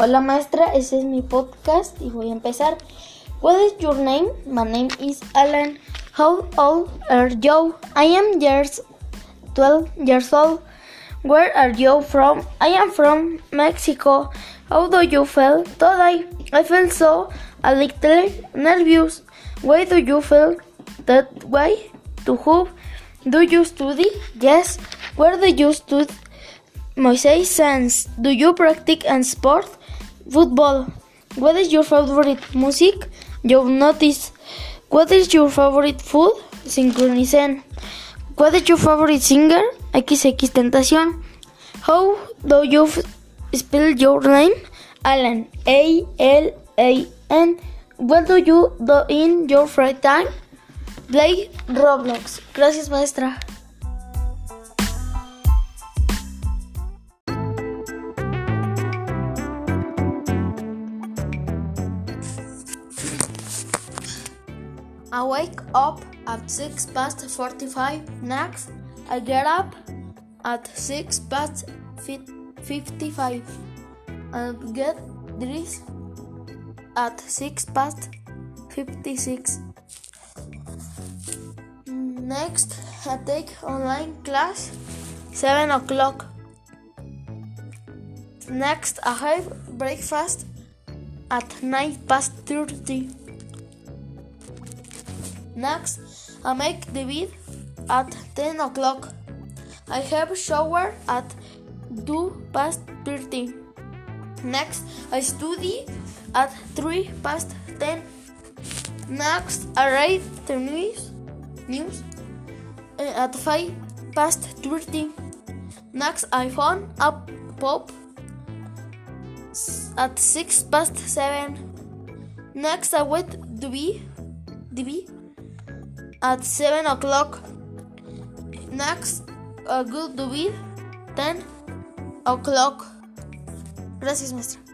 Hola maestra, ese es mi podcast y voy a empezar. What is your name? My name is Alan. How old are you? I am years 12 years old. Where are you from? I am from Mexico. How do you feel today? I feel so a little nervous. Why do you feel that way? To who do you study? Yes. Where do you study? Moisés Sáenz. Do you practice and sport? Football. What is your favorite music? You notice. What is your favorite food? Sincronicen. What is your favorite singer? XX Tentación. How do you spell your name? Alan. A L A N. What do you do in your free time? Play Roblox. Gracias, maestra. I wake up at 6 past 45. Next, I get up at 6 past 55 and get dressed at 6 past 56. Next, I take online class 7 o'clock. Next, I have breakfast at 9 past 30. Next, I make the bed at 10 o'clock. I have shower at 2 past 30. Next, I study at 3 past 10. Next, I read the news, news eh, at 5 past 30. Next, I phone up pop at 6 past 7. Next, I wait to be, to be at 7 o'clock. Next, a good to be 10 o'clock. Gracias, maestra.